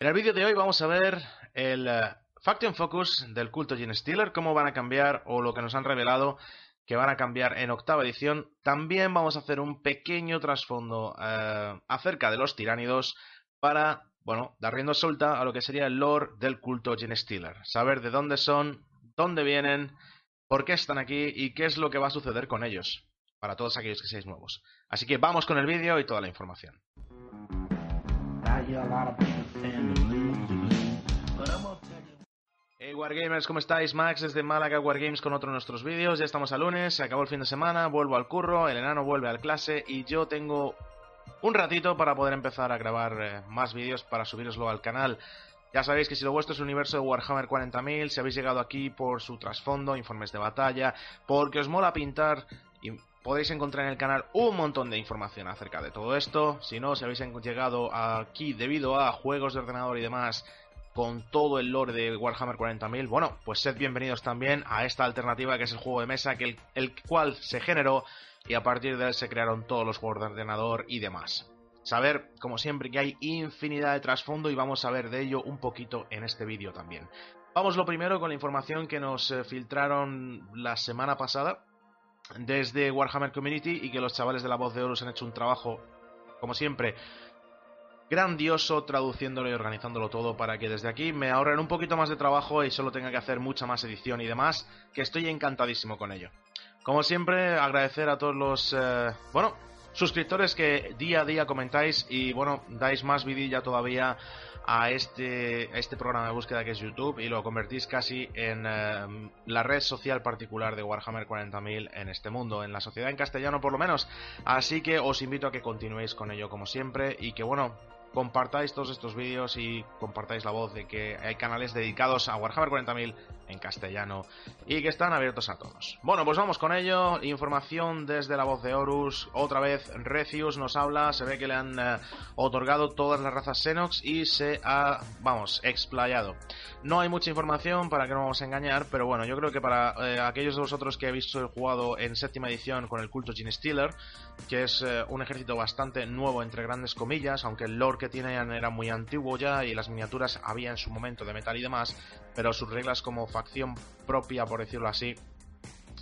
En el vídeo de hoy vamos a ver el uh, Faction Focus del culto Gene Stealer, cómo van a cambiar o lo que nos han revelado que van a cambiar en octava edición. También vamos a hacer un pequeño trasfondo uh, acerca de los tiránidos para, bueno, dar rienda suelta a lo que sería el lore del culto Gene Stealer. Saber de dónde son, dónde vienen, por qué están aquí y qué es lo que va a suceder con ellos, para todos aquellos que seáis nuevos. Así que vamos con el vídeo y toda la información. Hey Wargamers, ¿cómo estáis? Max desde Málaga Wargames con otro de nuestros vídeos. Ya estamos a lunes, se acabó el fin de semana, vuelvo al curro, el enano vuelve al clase y yo tengo un ratito para poder empezar a grabar eh, más vídeos para subiroslo al canal. Ya sabéis que si lo vuestro es el universo de Warhammer 40.000, si habéis llegado aquí por su trasfondo, informes de batalla, porque os mola pintar podéis encontrar en el canal un montón de información acerca de todo esto. Si no, si habéis llegado aquí debido a juegos de ordenador y demás con todo el lore de Warhammer 40.000, bueno, pues sed bienvenidos también a esta alternativa que es el juego de mesa, que el, el cual se generó y a partir de él se crearon todos los juegos de ordenador y demás. Saber, como siempre, que hay infinidad de trasfondo y vamos a ver de ello un poquito en este vídeo también. Vamos lo primero con la información que nos eh, filtraron la semana pasada desde Warhammer Community y que los chavales de la voz de Horus han hecho un trabajo, como siempre, grandioso traduciéndolo y organizándolo todo para que desde aquí me ahorren un poquito más de trabajo y solo tenga que hacer mucha más edición y demás, que estoy encantadísimo con ello. Como siempre, agradecer a todos los, eh, bueno, suscriptores que día a día comentáis y, bueno, dais más vidilla todavía a este, a este programa de búsqueda que es YouTube y lo convertís casi en eh, la red social particular de Warhammer 40.000 en este mundo, en la sociedad en castellano por lo menos. Así que os invito a que continuéis con ello como siempre y que bueno, compartáis todos estos vídeos y compartáis la voz de que hay canales dedicados a Warhammer 40.000 en castellano y que están abiertos a todos. Bueno, pues vamos con ello. Información desde la voz de Horus. Otra vez Recius nos habla. Se ve que le han eh, otorgado todas las razas Xenox y se ha, vamos, explayado. No hay mucha información para que no vamos a engañar, pero bueno, yo creo que para eh, aquellos de vosotros que habéis jugado en séptima edición con el culto Gene Stealer, que es eh, un ejército bastante nuevo entre grandes comillas, aunque el lore que tienen era muy antiguo ya y las miniaturas había en su momento de metal y demás, pero sus reglas como facción propia, por decirlo así,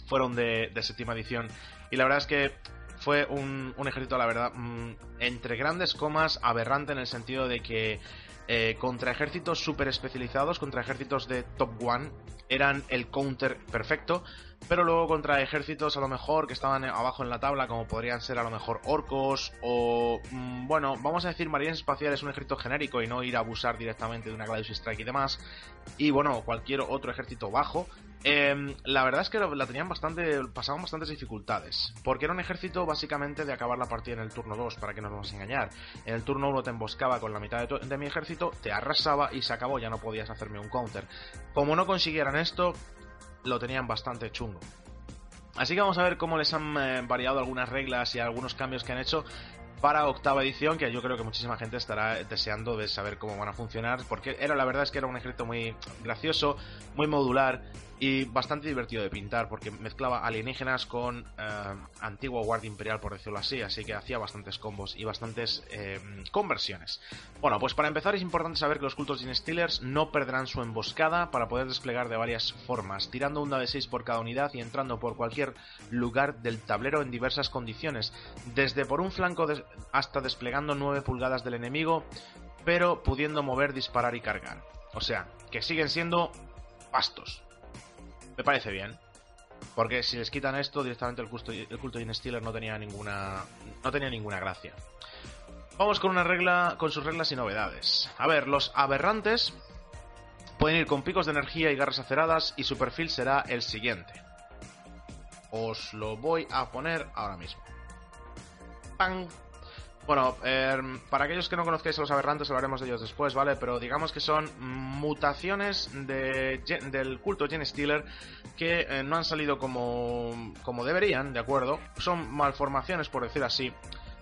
fueron de, séptima edición. Y la verdad es que fue un, ejército, la verdad, mm, entre grandes comas, aberrante en el sentido de que eh, contra ejércitos super especializados, contra ejércitos de top one, eran el counter perfecto, pero luego contra ejércitos a lo mejor que estaban abajo en la tabla, como podrían ser a lo mejor orcos o, mm, bueno, vamos a decir marines espaciales, un ejército genérico y no ir a abusar directamente de una Gladius Strike y demás, y bueno, cualquier otro ejército bajo, em, la verdad es que la tenían bastante, pasaban bastantes dificultades, porque era un ejército básicamente de acabar la partida en el turno 2, para que no nos vamos a engañar. En el turno 1 te emboscaba con la mitad de, de mi ejército, te arrasaba y se acabó, ya no podías hacerme un counter. Como no consiguieran esto, lo tenían bastante chungo. Así que vamos a ver cómo les han eh, variado algunas reglas y algunos cambios que han hecho para octava edición, que yo creo que muchísima gente estará deseando de saber cómo van a funcionar, porque era la verdad es que era un ejército muy gracioso, muy modular y bastante divertido de pintar porque mezclaba alienígenas con eh, antigua guardia imperial por decirlo así así que hacía bastantes combos y bastantes eh, conversiones. Bueno pues para empezar es importante saber que los cultos Gene Stealers no perderán su emboscada para poder desplegar de varias formas tirando un de 6 por cada unidad y entrando por cualquier lugar del tablero en diversas condiciones desde por un flanco hasta desplegando 9 pulgadas del enemigo pero pudiendo mover, disparar y cargar. O sea que siguen siendo pastos me parece bien. Porque si les quitan esto, directamente el culto, el culto de Stealer no tenía ninguna. no tenía ninguna gracia. Vamos con una regla. con sus reglas y novedades. A ver, los aberrantes pueden ir con picos de energía y garras aceradas. Y su perfil será el siguiente. Os lo voy a poner ahora mismo. ¡Pam! Bueno, em, para aquellos que no conozcáis a los aberrantes hablaremos de ellos después, ¿vale? Pero digamos que son mutaciones de, del culto Gen Stealer que eh, no han salido como, como deberían, ¿de acuerdo? Son malformaciones, por decir así,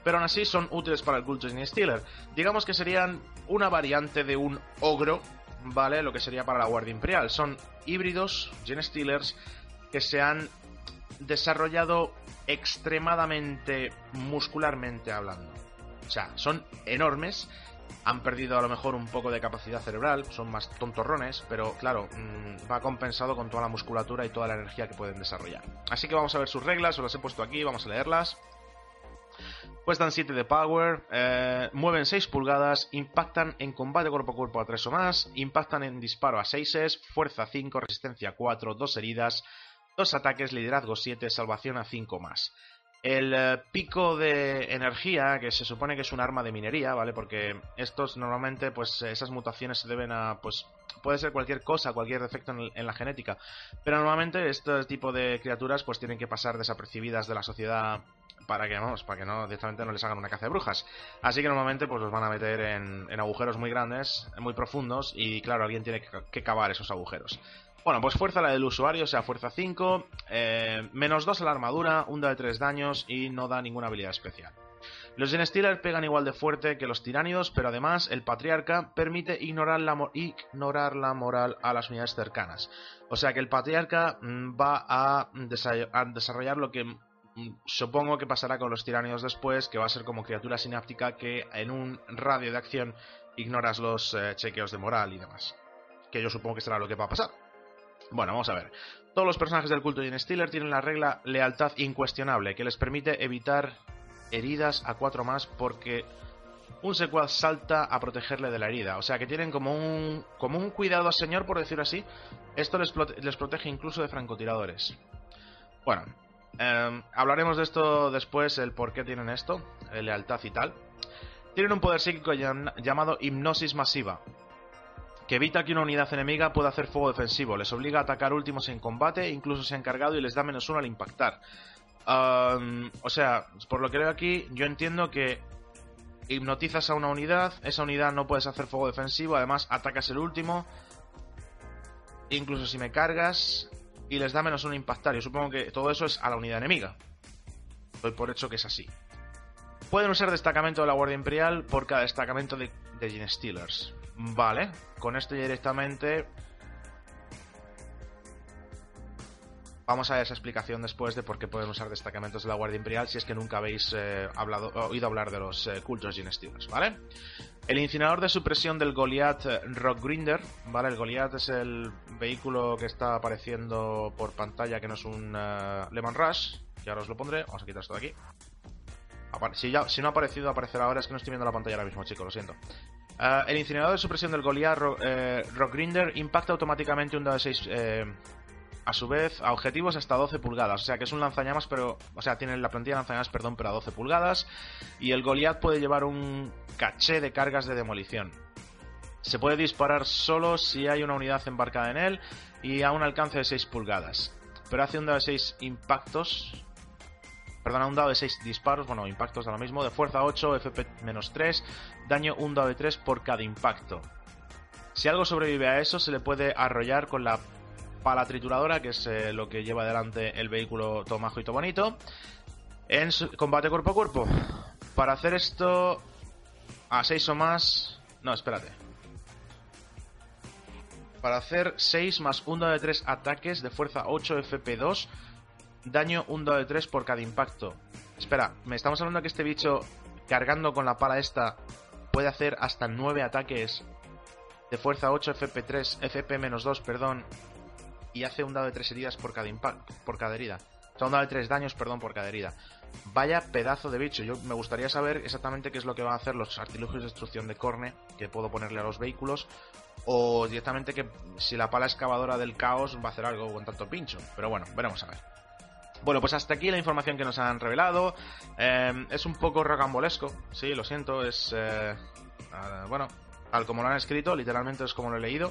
pero aún así son útiles para el culto Gen Stealer. Digamos que serían una variante de un ogro, ¿vale? Lo que sería para la Guardia Imperial. Son híbridos Gen Stealers que se han desarrollado extremadamente muscularmente hablando. O sea, son enormes, han perdido a lo mejor un poco de capacidad cerebral, son más tontorrones, pero claro, mm, va compensado con toda la musculatura y toda la energía que pueden desarrollar. Así que vamos a ver sus reglas, os las he puesto aquí, vamos a leerlas. Cuestan 7 de power, eh, mueven 6 pulgadas, impactan en combate cuerpo a cuerpo a 3 o más, impactan en disparo a 6, fuerza 5, resistencia 4, 2 heridas, 2 ataques, liderazgo 7, salvación a 5 más. El eh, pico de energía, que se supone que es un arma de minería, ¿vale? Porque estos normalmente, pues esas mutaciones se deben a, pues puede ser cualquier cosa, cualquier defecto en, la genética. Pero normalmente este tipo de criaturas pues tienen que pasar desapercibidas de la sociedad para que, vamos, para que no, directamente no les hagan una caza de brujas. Así que normalmente pues los van a meter en, agujeros muy grandes, muy profundos, y claro, alguien tiene que cavar esos agujeros. Bueno, pues fuerza la del usuario, o sea, fuerza 5, eh, menos 2 a la armadura, un da de 3 daños y no da ninguna habilidad especial. Los Gen Stealer pegan igual de fuerte que los tiránidos, pero además el Patriarca permite ignorar la, ignorar la moral a las unidades cercanas. O sea que el Patriarca mm, va a, desarrollar lo que mm, supongo que pasará con los tiránidos después, que va a ser como criatura sináptica que en un radio de acción ignoras los eh, chequeos de moral y demás. Que yo supongo que será lo que va a pasar. Bueno, vamos a ver. Todos los personajes del culto de Stealer tienen la regla lealtad incuestionable, que les permite evitar heridas a cuatro más porque un secuaz salta a protegerle de la herida. O sea que tienen como un, como un cuidado señor, por decirlo así. Esto les, protege incluso de francotiradores. Bueno, em, hablaremos de esto después, el por qué tienen esto, lealtad y tal. Tienen un poder psíquico llamado hipnosis masiva, que evita que una unidad enemiga pueda hacer fuego defensivo, les obliga a atacar últimos en combate, incluso se han cargado y les da menos uno al impactar. o sea, por lo que veo aquí, yo entiendo que hipnotizas a una unidad, esa unidad no puedes hacer fuego defensivo, además atacas el último, incluso si me cargas y les da menos uno impactar. Yo supongo que todo eso es a la unidad enemiga. Doy por hecho que es así. Pueden usar destacamento de la Guardia Imperial por cada destacamento de, de. Vale, con esto directamente Vamos a esa explicación después de por qué pueden usar destacamentos de la Guardia Imperial si es que nunca habéis eh, oído hablar de los eh, cultos ginestiles, ¿vale? El incinerador de supresión del Goliath eh, Rockgrinder, ¿vale? El Goliath es el vehículo que está apareciendo por pantalla que no es un Lemon Rush, que ahora os lo pondré, vamos a quitar esto de aquí. Si, ya, si no ha aparecido, aparecerá ahora, es que no estoy viendo la pantalla ahora mismo, chicos, lo siento. Ah, el incinerador de supresión del Goliath eh, Rockgrinder impacta automáticamente un dado de 6 eh, a su vez a objetivos hasta 12 pulgadas. O sea que es un lanzallamas, pero. O sea, tiene la plantilla de lanzallamas, perdón, pero a 12 pulgadas. Y el Goliath puede llevar un caché de cargas de demolición. Se puede disparar solo si hay una unidad embarcada en él y a un alcance de 6 pulgadas. Pero hace un dado de 6 impactos perdona, un dado de 6 disparos, bueno, impactos lo mismo, de fuerza 8, FP menos 3, daño un dado de 3 por cada impacto. Si algo sobrevive a eso, se le puede arrollar con la pala trituradora, que es eh, lo que lleva adelante el vehículo tomajo y bonito, en combate cuerpo a cuerpo. Para hacer esto a 6 o más... No, espérate. Para hacer 6 más 1 dado de 3 ataques de fuerza 8 FP2 daño un dado de 3 por cada impacto. Espera, ¿me estamos hablando que este bicho cargando con la pala esta puede hacer hasta 9 ataques de fuerza 8 FP3, FP-2, perdón, y hace un dado de 3 heridas por cada impacto, por cada herida. O sea, un dado de 3 daños, perdón, por cada herida. Vaya pedazo de bicho. Yo me gustaría saber exactamente qué es lo que van a hacer los artilugios de destrucción de Corne que puedo ponerle a los vehículos. O directamente que si la pala excavadora del caos va a hacer algo con tanto pincho. Pero bueno, veremos a ver. Bueno, pues hasta aquí la información que nos han revelado. Em, es un poco rocambolesco, sí, lo siento, es... Eh, bueno, tal como lo han escrito, literalmente es como lo he leído.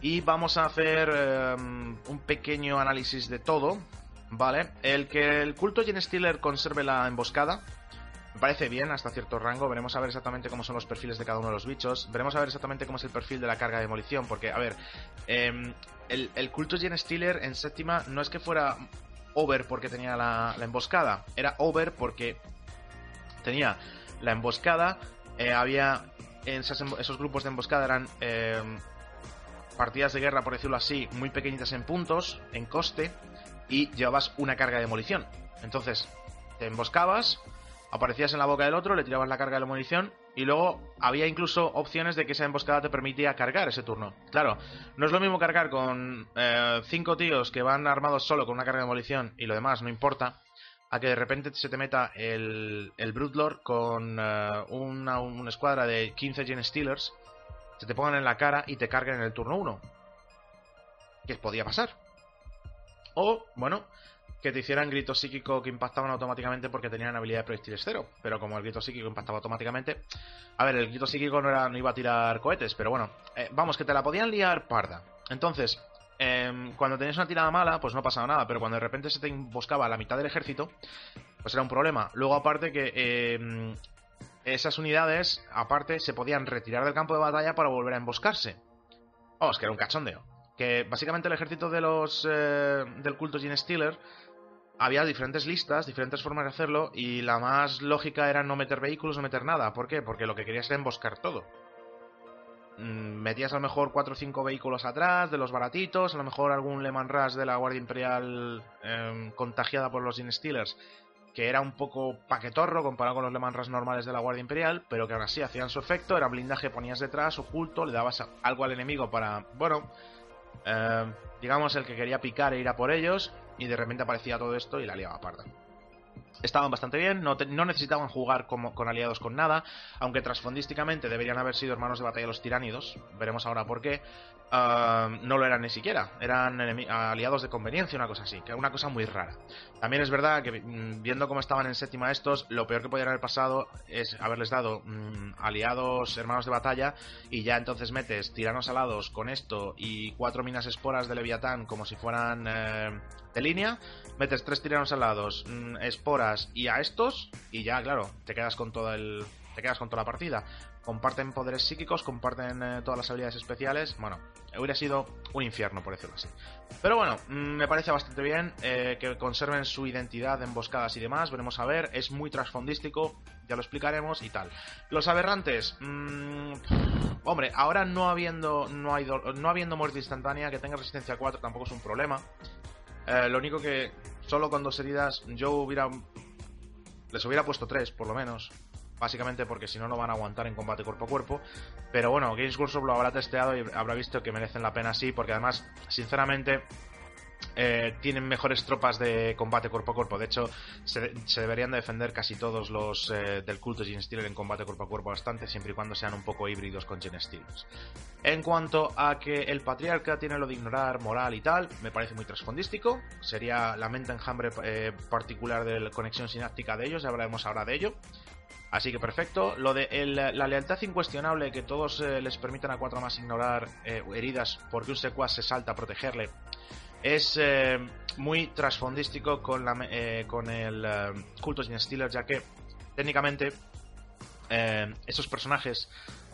Y vamos a hacer em, un pequeño análisis de todo, ¿vale? El que el culto Gen Stealer conserve la emboscada Me parece bien hasta cierto rango. Veremos a ver exactamente cómo son los perfiles de cada uno de los bichos. Veremos a ver exactamente cómo es el perfil de la carga de demolición. Porque, a ver, em, el, el culto Gen Stealer en séptima no es que fuera over porque tenía la, emboscada. Era over porque tenía la emboscada. Eh, había esos, grupos de emboscada eran em, partidas de guerra, por decirlo así, muy pequeñitas en puntos, en coste, y llevabas una carga de demolición. Entonces, te emboscabas, aparecías en la boca del otro, le tirabas la carga de munición y luego había incluso opciones de que esa emboscada te permitía cargar ese turno. Claro, no es lo mismo cargar con eh, cinco tíos que van armados solo con una carga de demolición y lo demás no importa, a que de repente se te meta el, el Broodlord con eh, una, escuadra de 15 Gen Stealers, se te pongan en la cara y te carguen en el turno 1. ¿Qué podía pasar? O, bueno, que te hicieran grito psíquico que impactaban automáticamente porque tenían habilidad de proyectiles cero. Pero como el grito psíquico impactaba automáticamente. A ver, el grito psíquico no, era, no iba a tirar cohetes, pero bueno. Eh, vamos, que te la podían liar parda. Entonces, em, cuando tenías una tirada mala, pues no pasaba nada. Pero cuando de repente se te emboscaba la mitad del ejército, pues era un problema. Luego, aparte que. Em, esas unidades, aparte, se podían retirar del campo de batalla para volver a emboscarse. Vamos, que era un cachondeo. Que básicamente el ejército de los. Eh, del culto Gene Stealer había diferentes listas, diferentes formas de hacerlo, y la más lógica era no meter vehículos, no meter nada. ¿Por qué? Porque lo que querías era emboscar todo. Mm, metías a lo mejor 4 o 5 vehículos atrás, de los baratitos, a lo mejor algún Leman Rush de la Guardia Imperial em, contagiada por los Stealers, que era un poco paquetorro comparado con los Leman Rush normales de la Guardia Imperial, pero que aún así hacían su efecto, era blindaje, ponías detrás, oculto, le dabas algo al enemigo para, bueno, em, digamos el que quería picar e ir a por ellos, y de repente aparecía todo esto y la liaba parda. Estaban bastante bien, no, necesitaban jugar como, con aliados con nada, aunque trasfondísticamente deberían haber sido hermanos de batalla los tiránidos, veremos ahora por qué, ah, no lo eran ni siquiera, eran aliados de conveniencia, una cosa así, que una cosa muy rara. También es verdad que mm, viendo cómo estaban en séptima estos, lo peor que podían haber pasado es haberles dado mm, aliados hermanos de batalla y ya entonces metes tiranos alados con esto y cuatro minas esporas de Leviatán como si fueran eh, de línea, metes tres tiranos alados, mm, esporas y a estos, y ya, claro, te quedas con todo el. Te quedas con toda la partida. Comparten poderes psíquicos, comparten eh, todas las habilidades especiales. Bueno, hubiera sido un infierno, por decirlo así. Pero bueno, mm, me parece bastante bien eh, que conserven su identidad de emboscadas y demás. Veremos a ver. Es muy trasfondístico, ya lo explicaremos y tal. Los aberrantes. Mmm, hombre, ahora no habiendo, no, hay no habiendo muerte instantánea, que tenga resistencia 4 tampoco es un problema. Eh, lo único que solo con dos heridas yo hubiera... Les hubiera puesto tres, por lo menos. Básicamente porque si no, no van a aguantar en combate cuerpo a cuerpo. Pero bueno, Games Workshop lo habrá testeado y habrá visto que merecen la pena así, porque además, sinceramente, eh, tienen mejores tropas de combate cuerpo a cuerpo. De hecho, se, deberían de defender casi todos los eh, del culto Gen Stealer en combate cuerpo a cuerpo bastante, siempre y cuando sean un poco híbridos con Gen Stealers. En cuanto a que el patriarca tiene lo de ignorar moral y tal, me parece muy trasfondístico. Sería la mente enjambre eh, particular de la conexión sináptica de ellos, ya hablaremos ahora de ello. Así que perfecto. Lo de la lealtad incuestionable que todos les permitan a cuatro más ignorar heridas porque un secuaz se salta a protegerle es eh, muy trasfondístico con, eh, con el eh, culto sin Steelers, ya que técnicamente esos personajes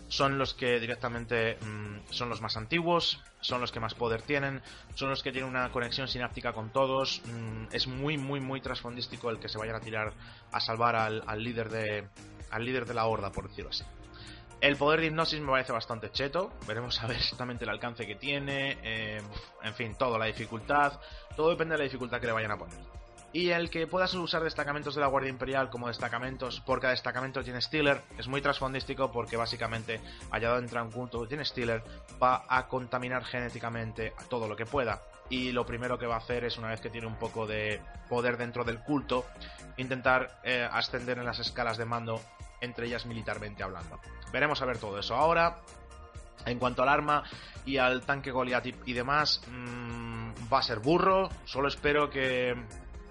son los que directamente mm, son los más antiguos, son los que más poder tienen, son los que tienen una conexión sináptica con todos. Mm, es muy, muy, muy trasfondístico el que se vayan a tirar a salvar al, al líder de al líder de la horda, por decirlo así. El poder de hipnosis me parece bastante cheto. Veremos a ver exactamente el alcance que tiene. Eh, en fin, todo, la dificultad. Todo depende de la dificultad que le vayan a poner. Y el que puedas usar destacamentos de la Guardia Imperial como destacamentos por cada destacamento tiene Stealer es muy trasfondístico porque básicamente allá donde entra un punto tiene Stealer va a contaminar genéticamente a todo lo que pueda. Y lo primero que va a hacer es, una vez que tiene un poco de poder dentro del culto, intentar eh, ascender en las escalas de mando entre ellas militarmente hablando. Veremos a ver todo eso ahora. En cuanto al arma y al tanque Goliath y, demás, mmm, va a ser burro. Solo espero que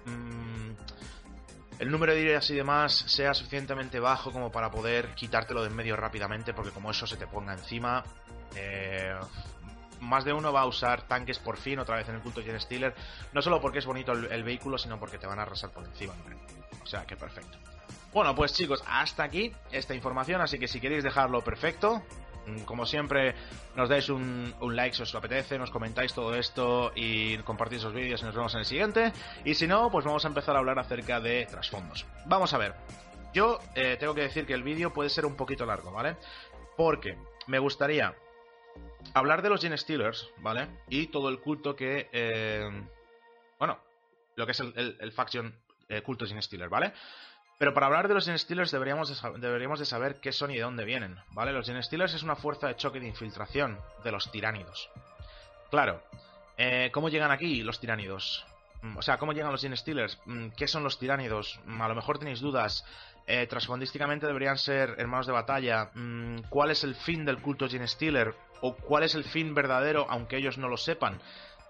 mmm, el número de ideas y demás sea suficientemente bajo como para poder quitártelo de en medio rápidamente, porque como eso se te ponga encima, eh, más de uno va a usar tanques por fin otra vez en el culto Gen Stealer, no solo porque es bonito el, el vehículo, sino porque te van a arrasar por encima. O sea que perfecto. Bueno, pues chicos, hasta aquí esta información, así que si queréis dejarlo perfecto, mm, como siempre, nos dais un, like si os apetece, nos comentáis todo esto y compartís los vídeos y nos vemos en el siguiente. Y si no, pues vamos a empezar a hablar acerca de trasfondos. Vamos a ver. Yo eh, tengo que decir que el vídeo puede ser un poquito largo, ¿vale? Porque me gustaría hablar de los Gene Stealers, ¿vale? Y todo el culto que... Eh, bueno, lo que es el, faction eh, culto Gene Stealer, ¿vale? Pero para hablar de los Gen Stealers deberíamos de, deberíamos de saber qué son y de dónde vienen, ¿vale? Los Gen Stealers es una fuerza de choque de infiltración de los tiránidos. Claro, eh, ¿cómo llegan aquí los tiránidos? Mm, o sea, ¿cómo llegan los Gen Stealers? Mm, ¿Qué son los tiránidos? Mm, a lo mejor tenéis dudas. Eh, trasfondísticamente deberían ser hermanos de batalla. ¿Cuál es el fin del culto Gen Stealer? ¿O cuál es el fin verdadero, aunque ellos no lo sepan?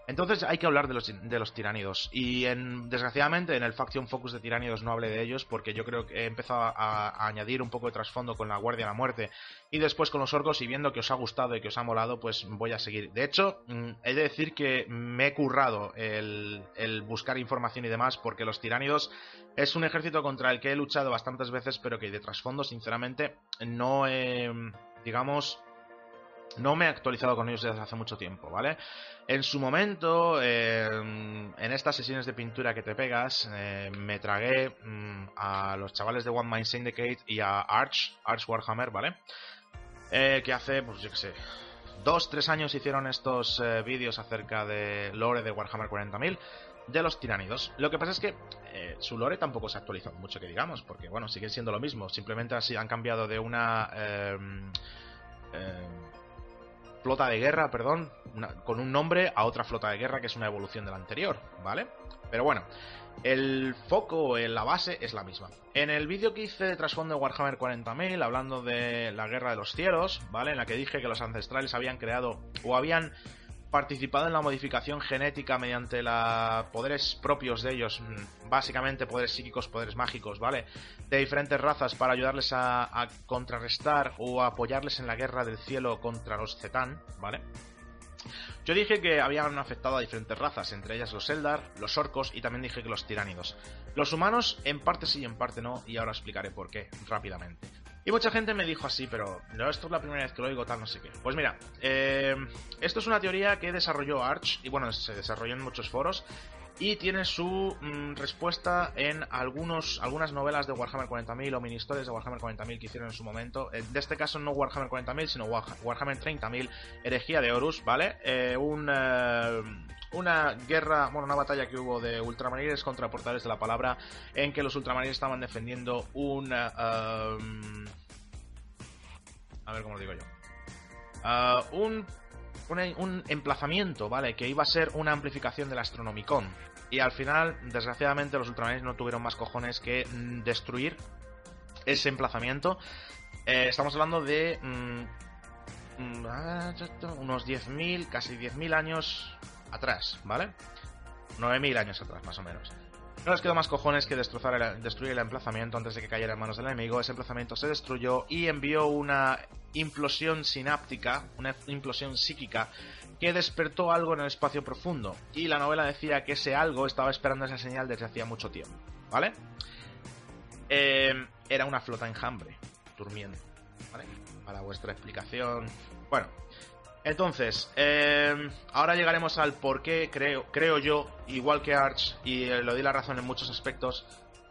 Entonces hay que hablar de los, de los tiránidos. Y en, desgraciadamente en el Faction Focus de tiránidos no hablé de ellos porque yo creo que he empezado a, añadir un poco de trasfondo con la Guardia de la Muerte y después con los orcos y viendo que os ha gustado y que os ha molado, pues voy a seguir. De hecho, mm, he de decir que me he currado el, el buscar información y demás porque los tiránidos es un ejército contra el que he luchado bastantes veces pero que de trasfondo sinceramente no he, digamos no me he actualizado con ellos desde hace mucho tiempo, ¿vale? En su momento, en estas sesiones de pintura que te pegas, eh, me tragué mm, a los chavales de One Mind Syndicate y a Arch, Arch Warhammer, ¿vale? Eh, que hace, pues yo qué sé, dos, tres años hicieron estos eh, vídeos acerca de lore de Warhammer 40.000 de los tiránidos. Lo que pasa es que su lore tampoco se ha actualizado mucho, que digamos, porque bueno, siguen siendo lo mismo, simplemente así han cambiado de una flota de guerra, perdón, con un nombre a otra flota de guerra que es una evolución de la anterior, ¿vale? Pero bueno, el foco, la base es la misma. En el vídeo que hice de trasfondo de Warhammer 40.000, hablando de la Guerra de los Cielos, ¿vale? En la que dije que los ancestrales habían creado o habían participado en la modificación genética mediante los poderes propios de ellos, mm, básicamente poderes psíquicos, poderes mágicos, ¿vale? De diferentes razas para ayudarles a, contrarrestar o apoyarles en la guerra del cielo contra los Zetán, ¿vale? Yo dije que habían afectado a diferentes razas, entre ellas los Eldar, los orcos y también dije que los tiránidos. Los humanos en parte sí y en parte no, y ahora explicaré por qué rápidamente. Y mucha gente me dijo así, pero no, esto es la primera vez que lo oigo, tal, no sé qué. Pues mira, eh, esto es una teoría que desarrolló Arch, y bueno, se desarrolló en muchos foros, y tiene su mm, respuesta en algunos, algunas novelas de Warhammer 40.000 o mini historias de Warhammer 40.000 que hicieron en su momento. En este caso no Warhammer 40.000, sino Warhammer 30.000, Herejía de Horus, ¿vale? Eh, un, eh, una guerra, bueno, una batalla que hubo de ultramarines contra portales de la palabra, en que los ultramarines estaban defendiendo un... Um, a ver cómo lo digo yo. Uh, un, un, emplazamiento, ¿vale? Que iba a ser una amplificación del Astronomicon. Y al final, desgraciadamente, los ultramarines no tuvieron más cojones que mm, destruir ese emplazamiento. Eh, estamos hablando de mm, mm, ah, unos 10.000, casi 10.000 años atrás, ¿vale? 9.000 años atrás, más o menos. No les quedó más cojones que destrozar destruir el emplazamiento antes de que cayera en manos del enemigo. Ese emplazamiento se destruyó y envió una implosión sináptica, una implosión psíquica, que despertó algo en el espacio profundo. Y la novela decía que ese algo estaba esperando esa señal desde hacía mucho tiempo, ¿vale? Eh, era una flota enjambre, durmiendo, ¿vale? Para vuestra explicación. Bueno, entonces, eh, ahora llegaremos al por qué creo, creo yo, igual que Arch, y eh, lo di la razón en muchos aspectos,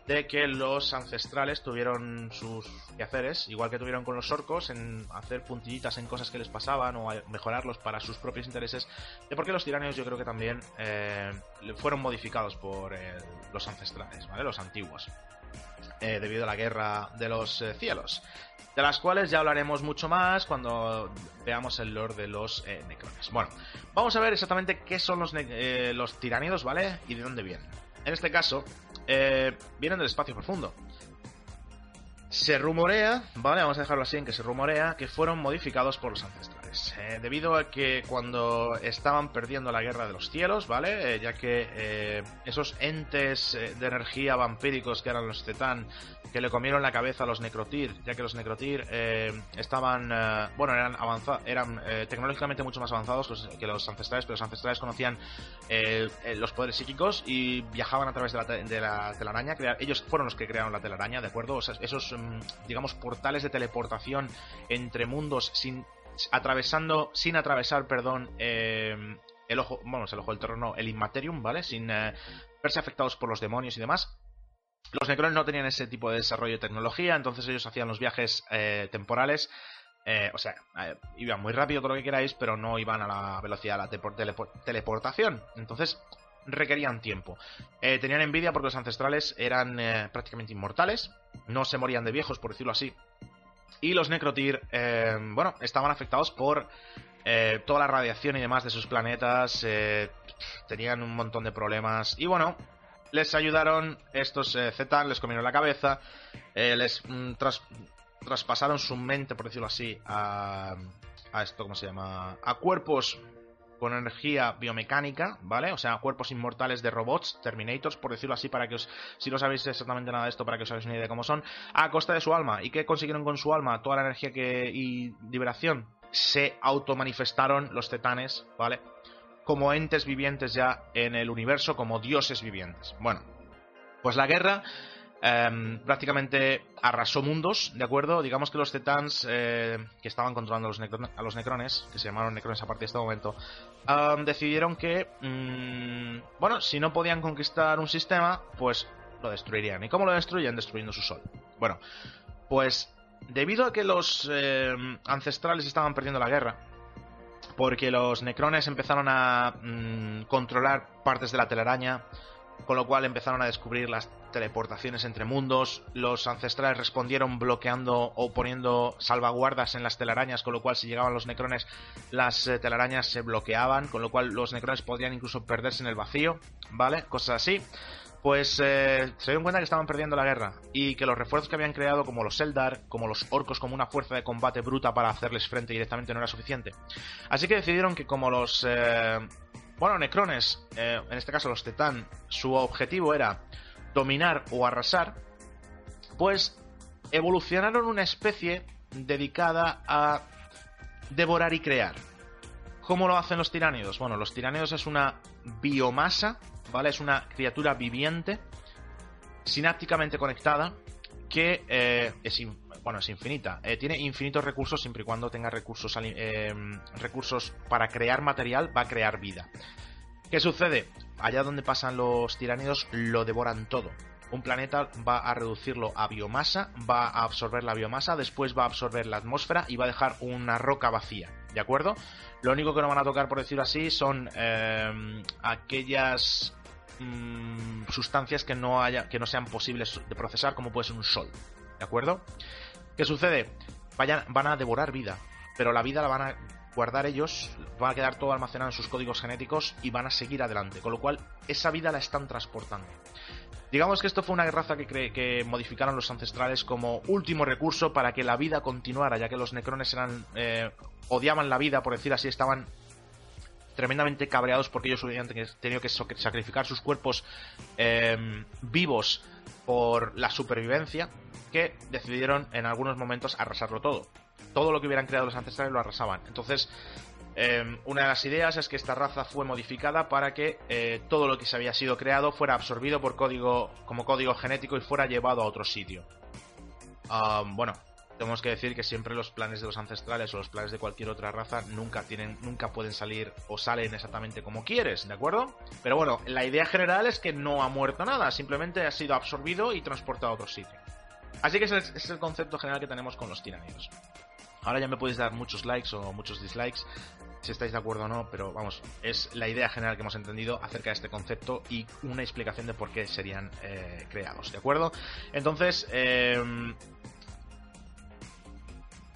de que los ancestrales tuvieron sus quehaceres, igual que tuvieron con los orcos, en hacer puntillitas en cosas que les pasaban o mejorarlos para sus propios intereses, de por qué los tiranios yo creo que también eh, fueron modificados por los ancestrales, ¿vale? Los antiguos, debido a la guerra de los cielos de las cuales ya hablaremos mucho más cuando veamos el lore de los eh, necrones. Bueno, vamos a ver exactamente qué son los, eh, los tiranidos, ¿vale? Y de dónde vienen. En este caso, eh, vienen del espacio profundo. Se rumorea, ¿vale? Vamos a dejarlo así en que se rumorea que fueron modificados por los ancestrales. Siguientes. Eh, debido a que cuando estaban perdiendo la guerra de los cielos, ¿vale? Eh, ya que eh, esos entes de energía vampíricos que eran los Zetán, que le comieron la cabeza a los Necrotir, ya que los Necrotir estaban, bueno, eran, eran tecnológicamente mucho más avanzados que los ancestrales, pero los ancestrales conocían los poderes psíquicos y viajaban a través de la, de la telaraña. Ellos fueron los que crearon la telaraña, ¿de acuerdo? esos, mm, digamos, portales de teleportación entre mundos sin atravesando, sin atravesar, perdón, eh, el ojo, vamos, el ojo del terreno, el Inmaterium, ¿vale? Sin eh, verse afectados por los demonios y demás. Los Necrones no tenían ese tipo de desarrollo de tecnología, entonces ellos hacían los viajes eh, temporales. o sea, iban muy rápido, todo lo que queráis, pero no iban a la velocidad de la teleportación. Entonces, requerían tiempo. tenían envidia porque los ancestrales eran prácticamente inmortales, no se morían de viejos, por decirlo así, y los Necrotir, eh, bueno, estaban afectados por eh, toda la radiación y demás de sus planetas. Eh, tenían un montón de problemas. Y bueno, les ayudaron estos Z, les comieron la cabeza. les mm, traspasaron su mente, por decirlo así, a, a esto, ¿cómo se llama? A cuerpos con energía biomecánica, ¿vale? O sea, cuerpos inmortales de robots, Terminators, por decirlo así, para que os, si no sabéis exactamente nada de esto, para que os hagáis una idea de cómo son, a costa de su alma. ¿Y qué consiguieron con su alma? Toda la energía que, y liberación. Se automanifestaron los tetanes, ¿vale? Como entes vivientes ya en el universo, como dioses vivientes. Bueno, pues la guerra Em, prácticamente arrasó mundos, ¿de acuerdo? Digamos que los Titans eh, que estaban controlando a los, Necrones, que se llamaron Necrones a partir de este momento, em, decidieron que, mm, bueno, si no podían conquistar un sistema, pues lo destruirían. ¿Y cómo lo destruyen? Destruyendo su sol. Bueno, pues debido a que los em, ancestrales estaban perdiendo la guerra, porque los Necrones empezaron a mm, controlar partes de la telaraña, con lo cual empezaron a descubrir las teleportaciones entre mundos, los ancestrales respondieron bloqueando o poniendo salvaguardas en las telarañas, con lo cual si llegaban los necrones las eh, telarañas se bloqueaban, con lo cual los necrones podrían incluso perderse en el vacío, ¿vale? Cosas así. Pues eh, se dieron cuenta que estaban perdiendo la guerra y que los refuerzos que habían creado, como los Eldar, como los orcos, como una fuerza de combate bruta para hacerles frente directamente no era suficiente. Así que decidieron que como los eh, bueno, Necrones, eh, en este caso los Tetán, su objetivo era dominar o arrasar, pues evolucionaron una especie dedicada a devorar y crear. ¿Cómo lo hacen los tiránidos? Bueno, los tiránidos es una biomasa, ¿vale? Es una criatura viviente, sinápticamente conectada, que eh, es, bueno, es infinita. Eh, tiene infinitos recursos siempre y cuando tenga recursos, eh, recursos para crear material, va a crear vida. ¿Qué sucede? Allá donde pasan los tiránidos lo devoran todo. Un planeta va a reducirlo a biomasa, va a absorber la biomasa, después va a absorber la atmósfera y va a dejar una roca vacía. ¿De acuerdo? Lo único que no van a tocar, por decirlo así, son eh, aquellas mm, sustancias que no, haya, que no sean posibles de procesar, como puede ser un sol. ¿De acuerdo? ¿Qué sucede? Vayan, van a devorar vida, pero la vida la van a guardar ellos, va a quedar todo almacenado en sus códigos genéticos y van a seguir adelante, con lo cual esa vida la están transportando. Digamos que esto fue una raza que, modificaron los ancestrales como último recurso para que la vida continuara, ya que los necrones eran eh, odiaban la vida, por decir así, estaban tremendamente cabreados porque ellos hubieran tenido que sacrificar sus cuerpos eh, vivos por la supervivencia que decidieron en algunos momentos arrasarlo todo. Todo lo que hubieran creado los ancestrales lo arrasaban. Entonces, em, una de las ideas es que esta raza fue modificada para que eh, todo lo que se había sido creado fuera absorbido por código, como código genético y fuera llevado a otro sitio. bueno, tenemos que decir que siempre los planes de los ancestrales o los planes de cualquier otra raza nunca tienen, nunca pueden salir o salen exactamente como quieres, ¿de acuerdo? Pero bueno, la idea general es que no ha muerto nada, simplemente ha sido absorbido y transportado a otro sitio. Así que ese es, el concepto general que tenemos con los tiranidos. Ahora ya me podéis dar muchos likes o muchos dislikes si estáis de acuerdo o no, pero vamos, es la idea general que hemos entendido acerca de este concepto y una explicación de por qué serían eh, creados, ¿de acuerdo? Entonces, em,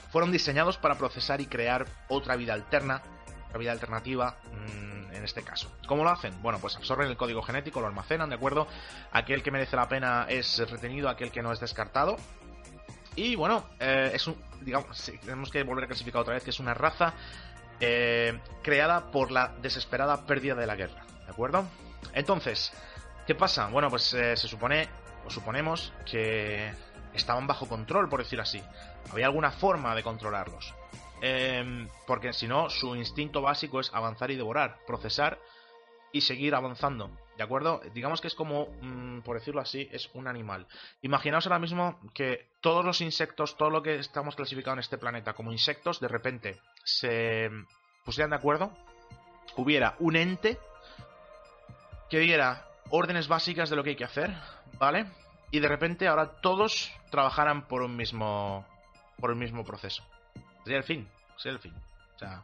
fueron diseñados para procesar y crear otra vida alterna, otra vida alternativa. Mm, en este caso. ¿Cómo lo hacen? Bueno, pues absorben el código genético, lo almacenan, ¿de acuerdo? Aquel que merece la pena es retenido, aquel que no es descartado. Y bueno, eh, es un, digamos, tenemos que volver a clasificar otra vez que es una raza eh, creada por la desesperada pérdida de la guerra, ¿de acuerdo? Entonces, ¿qué pasa? Bueno, pues se supone, o suponemos que estaban bajo control, por decir así. Había alguna forma de controlarlos. Em, porque si no, su instinto básico es avanzar y devorar, procesar y seguir avanzando. ¿De acuerdo? Digamos que es como, mm, por decirlo así, es un animal. Imaginaos ahora mismo que todos los insectos, todo lo que estamos clasificando en este planeta como insectos, de repente se pusieran de acuerdo, hubiera un ente que diera órdenes básicas de lo que hay que hacer, ¿vale? Y de repente ahora todos trabajaran por un mismo por un mismo proceso. Sería el fin, sería el fin. O sea,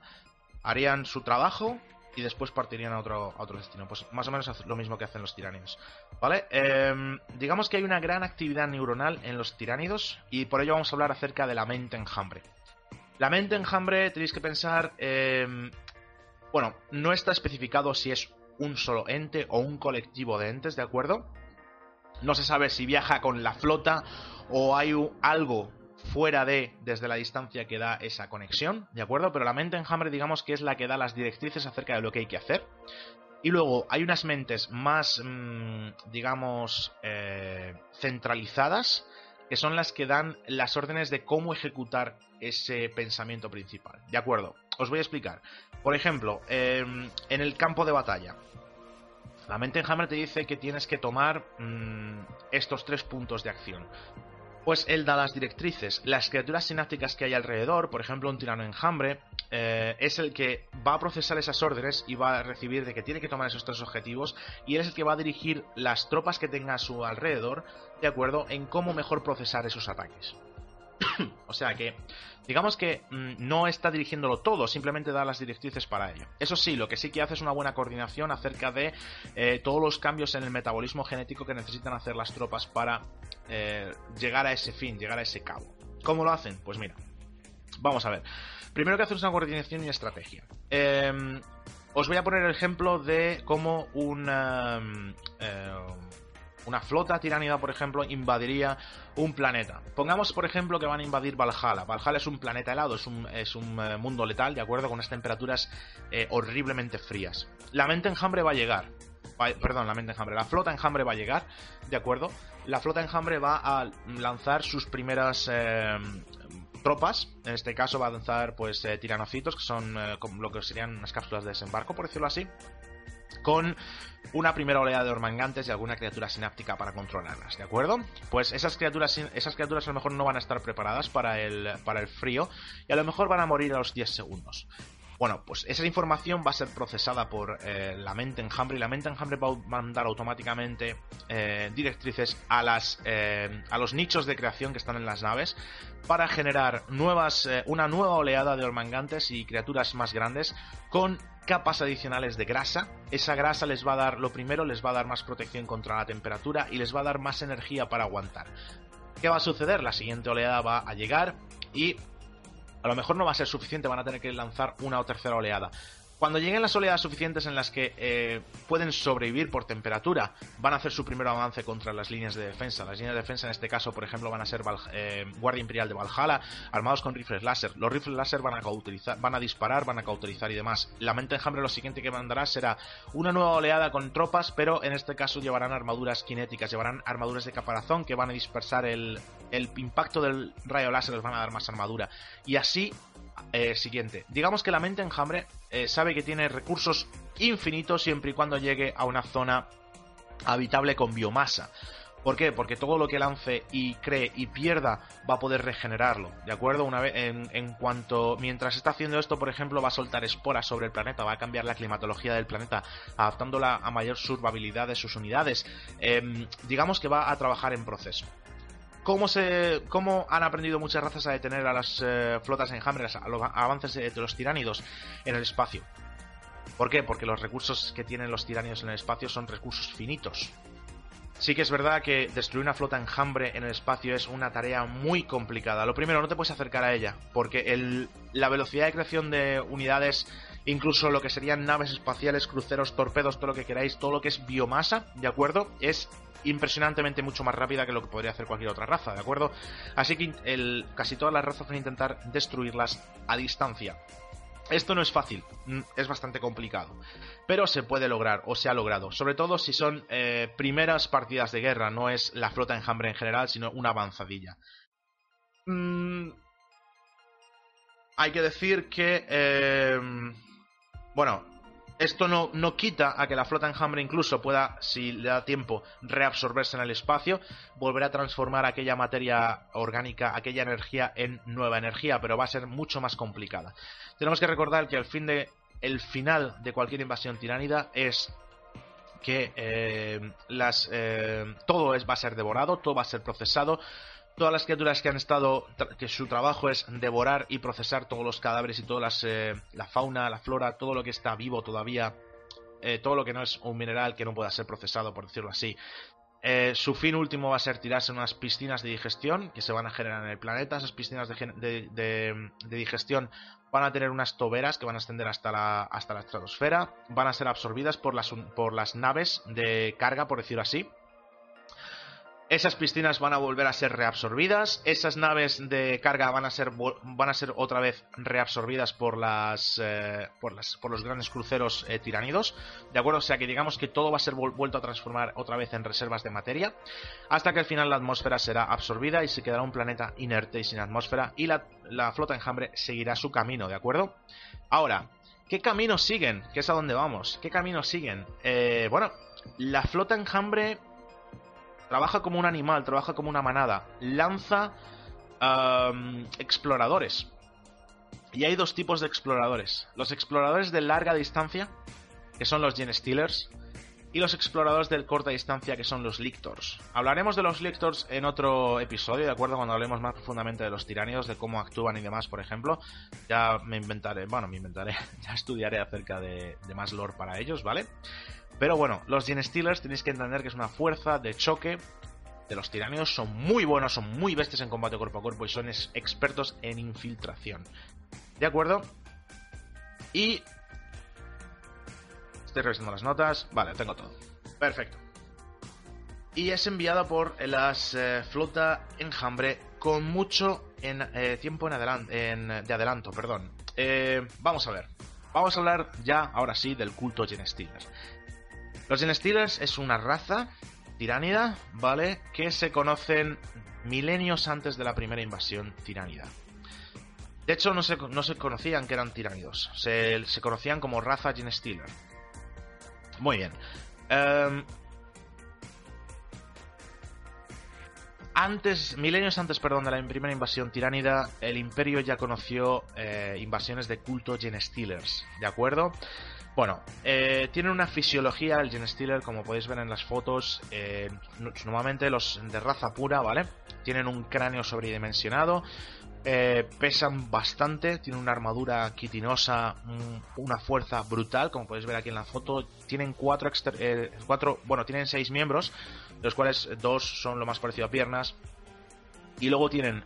harían su trabajo y después partirían a otro, a otro destino. Pues más o menos lo mismo que hacen los tiránidos. ¿Vale? Em, digamos que hay una gran actividad neuronal en los tiránidos y por ello vamos a hablar acerca de la mente enjambre. La mente enjambre tenéis que pensar... Em, bueno, no está especificado si es un solo ente o un colectivo de entes, ¿de acuerdo? No se sabe si viaja con la flota o hay algo fuera de, desde la distancia que da esa conexión, ¿de acuerdo? Pero la mente enjambre digamos que es la que da las directrices acerca de lo que hay que hacer. Y luego hay unas mentes más, mm, digamos, eh, centralizadas, que son las que dan las órdenes de cómo ejecutar ese pensamiento principal. ¿De acuerdo? Os voy a explicar. Por ejemplo, em, en el campo de batalla. La mente enjambre te dice que tienes que tomar mm, estos tres puntos de acción pues él da las directrices. Las criaturas sinápticas que hay alrededor, por ejemplo un tirano enjambre, eh, es el que va a procesar esas órdenes y va a recibir de que tiene que tomar esos tres objetivos y él es el que va a dirigir las tropas que tenga a su alrededor, de acuerdo, en cómo mejor procesar esos ataques. o sea que, digamos que mm, no está dirigiéndolo todo, simplemente da las directrices para ello. Eso sí, lo que sí que hace es una buena coordinación acerca de eh, todos los cambios en el metabolismo genético que necesitan hacer las tropas para eh, llegar a ese fin, llegar a ese cabo. ¿Cómo lo hacen? Pues mira, vamos a ver. Primero que hacer es una coordinación y estrategia. Em, os voy a poner el ejemplo de cómo una, em, eh, una flota tiránida, por ejemplo, invadiría un planeta. Pongamos, por ejemplo, que van a invadir Valhalla. Valhalla es un planeta helado, es un, es un eh, mundo letal, ¿de acuerdo? Con unas temperaturas horriblemente frías. La mente enjambre va a llegar perdón, la mente enjambre, la flota enjambre va a llegar, ¿de acuerdo? La flota enjambre va a lanzar sus primeras eh, tropas, en este caso va a lanzar pues eh, tiranocitos, que son eh, lo que serían unas cápsulas de desembarco, por decirlo así, con una primera oleada de ormangantes y alguna criatura sináptica para controlarlas, ¿de acuerdo? Pues esas criaturas, esas criaturas a lo mejor no van a estar preparadas para el, para el frío y a lo mejor van a morir a los 10 segundos. Bueno, pues esa información va a ser procesada por eh, la mente enjambre y la mente enjambre va a mandar automáticamente eh, directrices a, las, eh, a los nichos de creación que están en las naves para generar nuevas, una nueva oleada de ormangantes y criaturas más grandes con capas adicionales de grasa. Esa grasa les va a dar, lo primero, les va a dar más protección contra la temperatura y les va a dar más energía para aguantar. ¿Qué va a suceder? La siguiente oleada va a llegar y a lo mejor no va a ser suficiente, van a tener que lanzar una o tercera oleada. Cuando lleguen las oleadas suficientes en las que eh, pueden sobrevivir por temperatura, van a hacer su primer avance contra las líneas de defensa. Las líneas de defensa en este caso, por ejemplo, van a ser eh, Guardia Imperial de Valhalla, armados con rifles láser. Los rifles láser van a cauterizar, van a disparar, van a cauterizar y demás. La mente enjambre lo siguiente que mandará será una nueva oleada con tropas, pero en este caso llevarán armaduras cinéticas, llevarán armaduras de caparazón que van a dispersar el, el impacto del rayo láser, les van a dar más armadura. Y así eh, siguiente. Digamos que la mente enjambre eh, sabe que tiene recursos infinitos siempre y cuando llegue a una zona habitable con biomasa. ¿Por qué? Porque todo lo que lance y cree y pierda va a poder regenerarlo, ¿de acuerdo? Una vez, en, cuanto, mientras está haciendo esto, por ejemplo, va a soltar esporas sobre el planeta, va a cambiar la climatología del planeta, adaptándola a mayor survivabilidad de sus unidades. Em, digamos que va a trabajar en proceso cómo, se, cómo han aprendido muchas razas a detener a las eh, flotas enjambres, a los avances de, los tiránidos en el espacio. ¿Por qué? Porque los recursos que tienen los tiránidos en el espacio son recursos finitos. sí que es verdad que destruir una flota enjambre en el espacio es una tarea muy complicada. Lo primero, no te puedes acercar a ella, porque la velocidad de creación de unidades, incluso lo que serían naves espaciales, cruceros, torpedos, todo lo que queráis, todo lo que es biomasa, ¿de acuerdo? Es impresionantemente mucho más rápida que lo que podría hacer cualquier otra raza, ¿de acuerdo? Así que casi todas las razas van a intentar destruirlas a distancia. Esto no es fácil, mm, es bastante complicado, pero se puede lograr o se ha logrado, sobre todo si son eh, primeras partidas de guerra, no es la flota enjambre en general, sino una avanzadilla. Mm, hay que decir que, eh, bueno, esto no, no, quita a que la flota enjambre incluso pueda, si le da tiempo, reabsorberse en el espacio, volver a transformar aquella materia orgánica, aquella energía en nueva energía, pero va a ser mucho más complicada. Tenemos que recordar que el fin de el final de cualquier invasión tiránida es que eh, las, eh, todo es, va a ser devorado, todo va a ser procesado, todas las criaturas que han estado, que su trabajo es devorar y procesar todos los cadáveres y toda eh, la fauna, la flora, todo lo que está vivo todavía, eh, todo lo que no es un mineral que no pueda ser procesado, por decirlo así. Eh, su fin último va a ser tirarse en unas piscinas de digestión que se van a generar en el planeta. Esas piscinas de, digestión van a tener unas toberas que van a extender hasta la, hasta la estratosfera. Van a ser absorbidas por las, por las naves de carga, por decirlo así esas piscinas van a volver a ser reabsorbidas. Esas naves de carga van a ser, van a ser otra vez reabsorbidas por las, eh, por, las por los grandes cruceros eh, tiránidos. ¿De acuerdo? O sea que digamos que todo va a ser vuelto a transformar otra vez en reservas de materia. Hasta que al final la atmósfera será absorbida y se quedará un planeta inerte y sin atmósfera. Y la, la flota enjambre seguirá su camino. ¿De acuerdo? Ahora, ¿qué camino siguen? ¿Qué es a dónde vamos? ¿Qué camino siguen? Eh, bueno, la flota enjambre Trabaja como un animal, trabaja como una manada. Lanza exploradores. Y hay dos tipos de exploradores. Los exploradores de larga distancia, que son los Gen Stealers, y los exploradores de corta distancia, que son los Lictors. Hablaremos de los Lictors en otro episodio, ¿de acuerdo? Cuando hablemos más profundamente de los tiranidos, de cómo actúan y demás, por ejemplo. Ya me inventaré, bueno, me inventaré, ya estudiaré acerca de, de más lore para ellos, ¿vale? Pero bueno, los Gen Stealers tenéis que entender que es una fuerza de choque de los tiranios. Son muy buenos, son muy bestias en combate cuerpo a cuerpo y son expertos en infiltración. ¿De acuerdo? Y... Estoy revisando las notas. Vale, tengo todo. Perfecto. Y es enviada por la eh, flota enjambre con mucho eh, tiempo en adelante, en, de adelanto. Perdón. Eh, vamos a ver. Vamos a hablar ya, ahora sí, del culto Gen Stealers. Los Gen es una raza tiránida, ¿vale? Que se conocen milenios antes de la primera invasión tiránida. De hecho, no se, no se conocían que eran tiránidos. Se, conocían como raza Gen Stealer. Muy bien. Em, antes, milenios antes, perdón, de la primera invasión tiránida, el imperio ya conoció eh, invasiones de culto Gen Stealers, ¿de acuerdo? Bueno, eh, tienen una fisiología, el Gen Stealer, como podéis ver en las fotos, eh, normalmente los de raza pura, ¿vale? Tienen un cráneo sobredimensionado, eh, pesan bastante, tienen una armadura quitinosa, una fuerza brutal, como podéis ver aquí en la foto. Tienen cuatro, cuatro bueno, tienen seis miembros, de los cuales dos son lo más parecido a piernas. Y luego tienen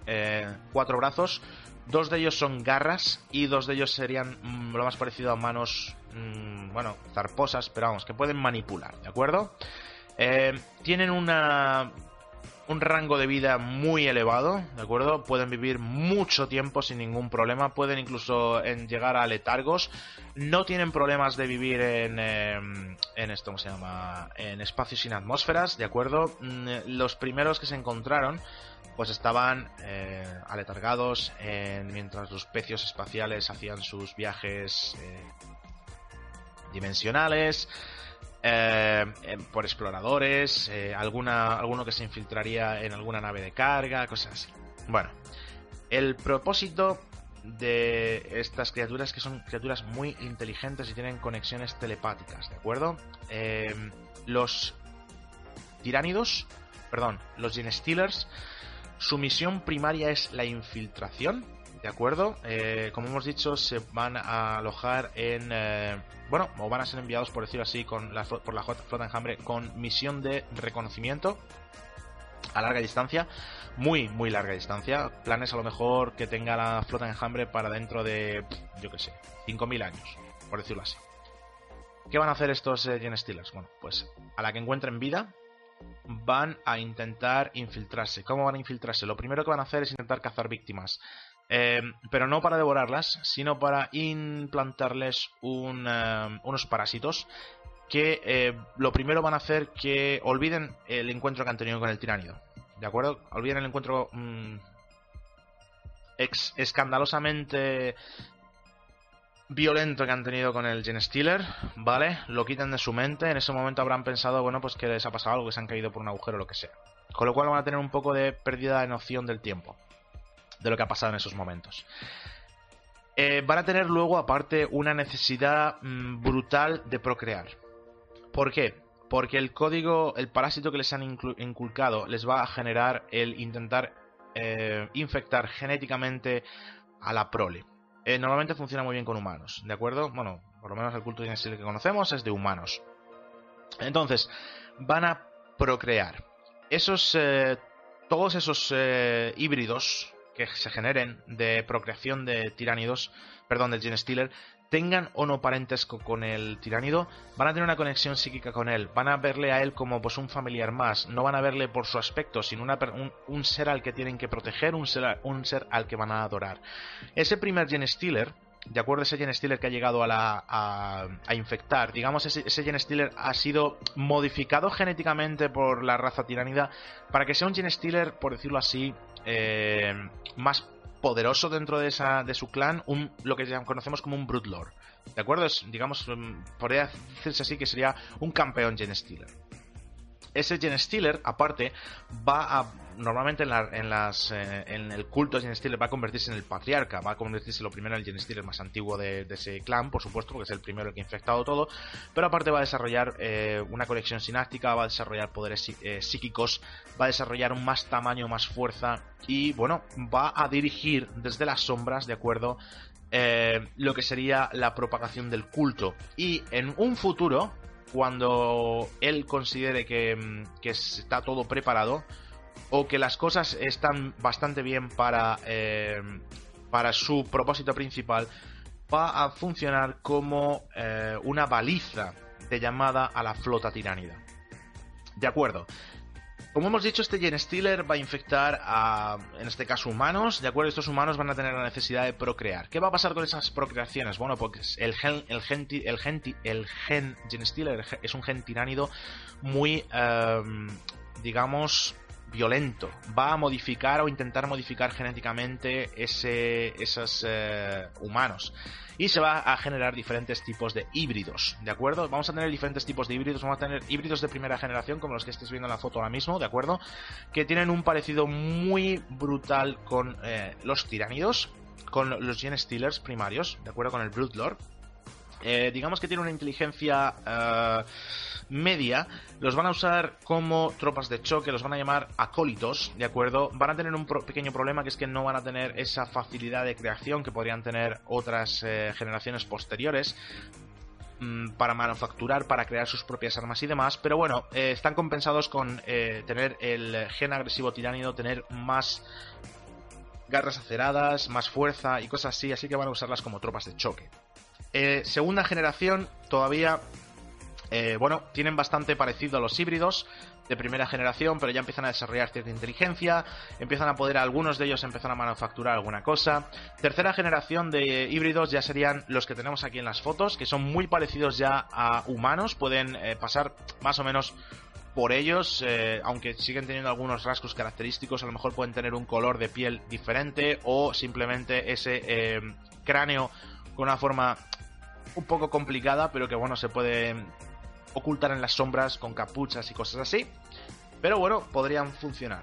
cuatro brazos, Dos de ellos son garras y dos de ellos serían mm, lo más parecido a manos, mm, bueno, zarposas, pero vamos, que pueden manipular, ¿de acuerdo? Eh, tienen una, un rango de vida muy elevado, ¿de acuerdo? Pueden vivir mucho tiempo sin ningún problema, pueden incluso en llegar a letargos, no tienen problemas de vivir en, em, en esto, ¿cómo se llama? En espacios sin atmósferas, ¿de acuerdo? Mm, los primeros que se encontraron pues estaban eh, aletargados mientras los pecios espaciales hacían sus viajes eh, dimensionales eh, por exploradores alguna alguno que se infiltraría en alguna nave de carga cosas así. Bueno el propósito de estas criaturas que son criaturas muy inteligentes y tienen conexiones telepáticas de acuerdo los tiránidos perdón los Gen Stealers su misión primaria es la infiltración, ¿de acuerdo? Eh, como hemos dicho, se van a alojar en... Eh, bueno, o van a ser enviados, por decirlo así, con la, por la flota enjambre con misión de reconocimiento a larga distancia, muy, muy larga distancia. Planes a lo mejor que tenga la flota enjambre para dentro de, yo qué sé, 5.000 años, por decirlo así. ¿Qué van a hacer estos eh, Gen Stealers? Bueno, pues a la que encuentren vida, van a intentar infiltrarse. ¿Cómo van a infiltrarse? Lo primero que van a hacer es intentar cazar víctimas. Eh, pero no para devorarlas, sino para implantarles eh, unos parásitos que eh, lo primero van a hacer que olviden el encuentro que han tenido con el tiránido. ¿De acuerdo? Olviden el encuentro mm, escandalosamente violento que han tenido con el Gen Stealer, ¿vale? Lo quitan de su mente, en ese momento habrán pensado, bueno, pues que les ha pasado algo, que se han caído por un agujero o lo que sea. Con lo cual van a tener un poco de pérdida de noción del tiempo, de lo que ha pasado en esos momentos. Eh, van a tener luego, aparte, una necesidad mm, brutal de procrear. ¿Por qué? Porque el código, el parásito que les han inculcado, les va a generar el intentar eh, infectar genéticamente a la prole. Eh, normalmente funciona muy bien con humanos, ¿de acuerdo? Bueno, por lo menos el culto de que conocemos es de humanos. Entonces, van a procrear. Esos, eh, todos esos eh, híbridos que se generen de procreación de tiránidos, perdón, del Gen Stealer, tengan o no parentesco con el tiránido, van a tener una conexión psíquica con él, van a verle a él como pues un familiar más, no van a verle por su aspecto, sino un, ser al que tienen que proteger, un ser, un ser al que van a adorar. Ese primer Gen Stealer, de acuerdo a ese Gen Stealer que ha llegado a, la, a, infectar, digamos, ese, ese, Gen Stealer ha sido modificado genéticamente por la raza tiránida para que sea un Gen Stealer, por decirlo así, eh, más poderoso dentro de, esa, de su clan, un, lo que conocemos como un Broodlord. ¿De acuerdo? Es, digamos, mm, podría decirse así que sería un campeón Gen Stealer. Ese Gen Stealer, aparte, va a normalmente en, eh, el culto de Gen Stealer va a convertirse en el patriarca, va a convertirse lo primero en el Gen Stealer más antiguo de, ese clan, por supuesto, porque es el primero el que ha infectado todo, pero aparte va a desarrollar eh, una conexión sináctica, va a desarrollar poderes eh, psíquicos, va a desarrollar un más tamaño, más fuerza y, bueno, va a dirigir desde las sombras, ¿de acuerdo? lo que sería la propagación del culto. Y en un futuro, cuando él considere que, mm, que está todo preparado, o que las cosas están bastante bien para, eh, para su propósito principal, va a funcionar como eh, una baliza de llamada a la flota tiránida. De acuerdo. Como hemos dicho, este Gen Stealer va a infectar a, en este caso, humanos. De acuerdo, estos humanos van a tener la necesidad de procrear. ¿Qué va a pasar con esas procreaciones? Bueno, pues el gen, el gen, el gen, el gen Gen Stealer es un gen tiránido muy, eh, digamos, violento. Va a modificar o intentar modificar genéticamente ese, esos eh, humanos. Y se va a generar diferentes tipos de híbridos, ¿de acuerdo? Vamos a tener diferentes tipos de híbridos. Vamos a tener híbridos de primera generación, como los que estáis viendo en la foto ahora mismo, ¿de acuerdo? Que tienen un parecido muy brutal con eh, los tiránidos, con los Gen Stealers primarios, ¿de acuerdo? Con el Broodlord. Eh, digamos que tiene una inteligencia media, los van a usar como tropas de choque, los van a llamar acólitos, ¿de acuerdo? Van a tener un pequeño problema que es que no van a tener esa facilidad de creación que podrían tener otras eh, generaciones posteriores mm, para manufacturar, para crear sus propias armas y demás, pero bueno, eh, están compensados con eh, tener el gen agresivo tiránido, tener más garras aceradas, más fuerza y cosas así, así que van a usarlas como tropas de choque. Segunda generación, todavía eh, bueno, tienen bastante parecido a los híbridos de primera generación, pero ya empiezan a desarrollar cierta inteligencia, empiezan a poder, algunos de ellos empiezan a manufacturar alguna cosa. Tercera generación de híbridos ya serían los que tenemos aquí en las fotos, que son muy parecidos ya a humanos, pueden eh, pasar más o menos por ellos, eh, aunque siguen teniendo algunos rasgos característicos, a lo mejor pueden tener un color de piel diferente o simplemente ese cráneo con una forma un poco complicada, pero que bueno, se puede ocultar en las sombras con capuchas y cosas así. Pero bueno, podrían funcionar.